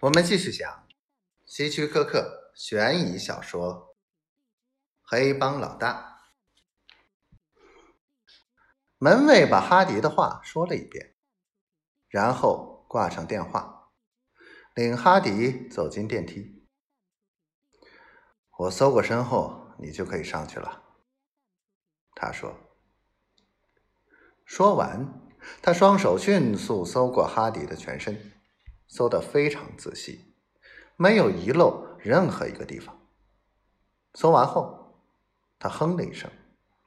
我们继续讲希区柯克悬疑小说《黑帮老大》。门卫把哈迪的话说了一遍，然后挂上电话，领哈迪走进电梯。我搜过身后，你就可以上去了。他说。说完，他双手迅速搜过哈迪的全身，搜得非常仔细，没有遗漏任何一个地方。搜完后，他哼了一声，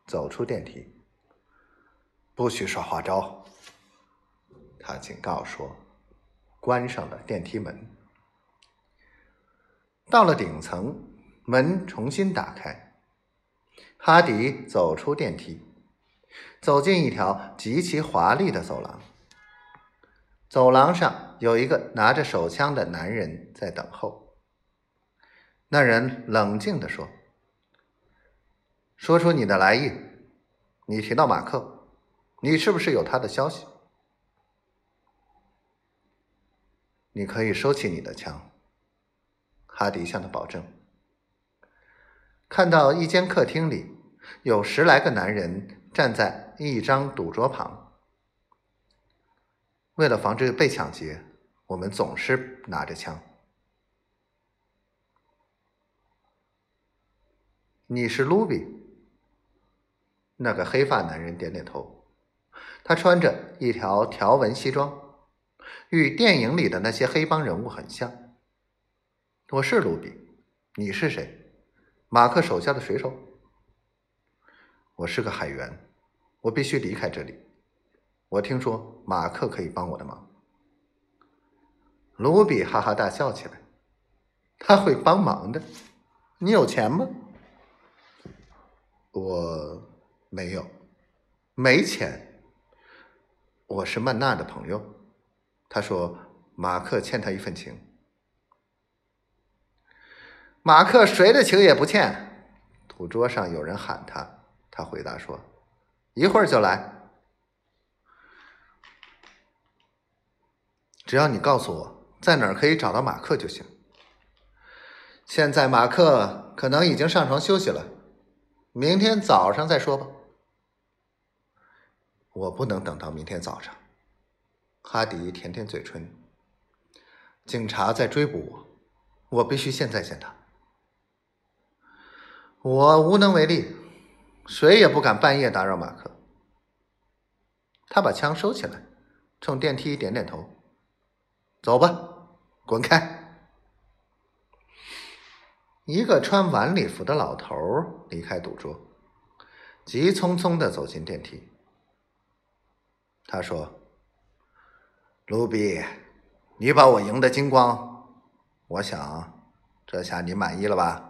走出电梯。不许耍花招！他警告说，关上了电梯门。到了顶层，门重新打开，哈迪走出电梯。走进一条极其华丽的走廊，走廊上有一个拿着手枪的男人在等候。那人冷静地说：“说出你的来意，你提到马克，你是不是有他的消息？你可以收起你的枪。”哈迪向他保证。看到一间客厅里有十来个男人。站在一张赌桌旁，为了防止被抢劫，我们总是拿着枪。你是卢比？那个黑发男人点点头。他穿着一条条纹西装，与电影里的那些黑帮人物很像。我是卢比，你是谁？马克手下的水手。我是个海员，我必须离开这里。我听说马克可以帮我的忙。卢比哈哈大笑起来。他会帮忙的。你有钱吗？我没有，没钱。我是曼娜的朋友。他说马克欠他一份情。马克谁的情也不欠。赌桌上有人喊他。他回答说：“一会儿就来，只要你告诉我在哪儿可以找到马克就行。现在马克可能已经上床休息了，明天早上再说吧。我不能等到明天早上。”哈迪舔舔嘴唇。警察在追捕我，我必须现在见他。我无能为力。谁也不敢半夜打扰马克。他把枪收起来，冲电梯点点头：“走吧，滚开！”一个穿晚礼服的老头离开赌桌，急匆匆的走进电梯。他说：“卢比，你把我赢得精光，我想这下你满意了吧？”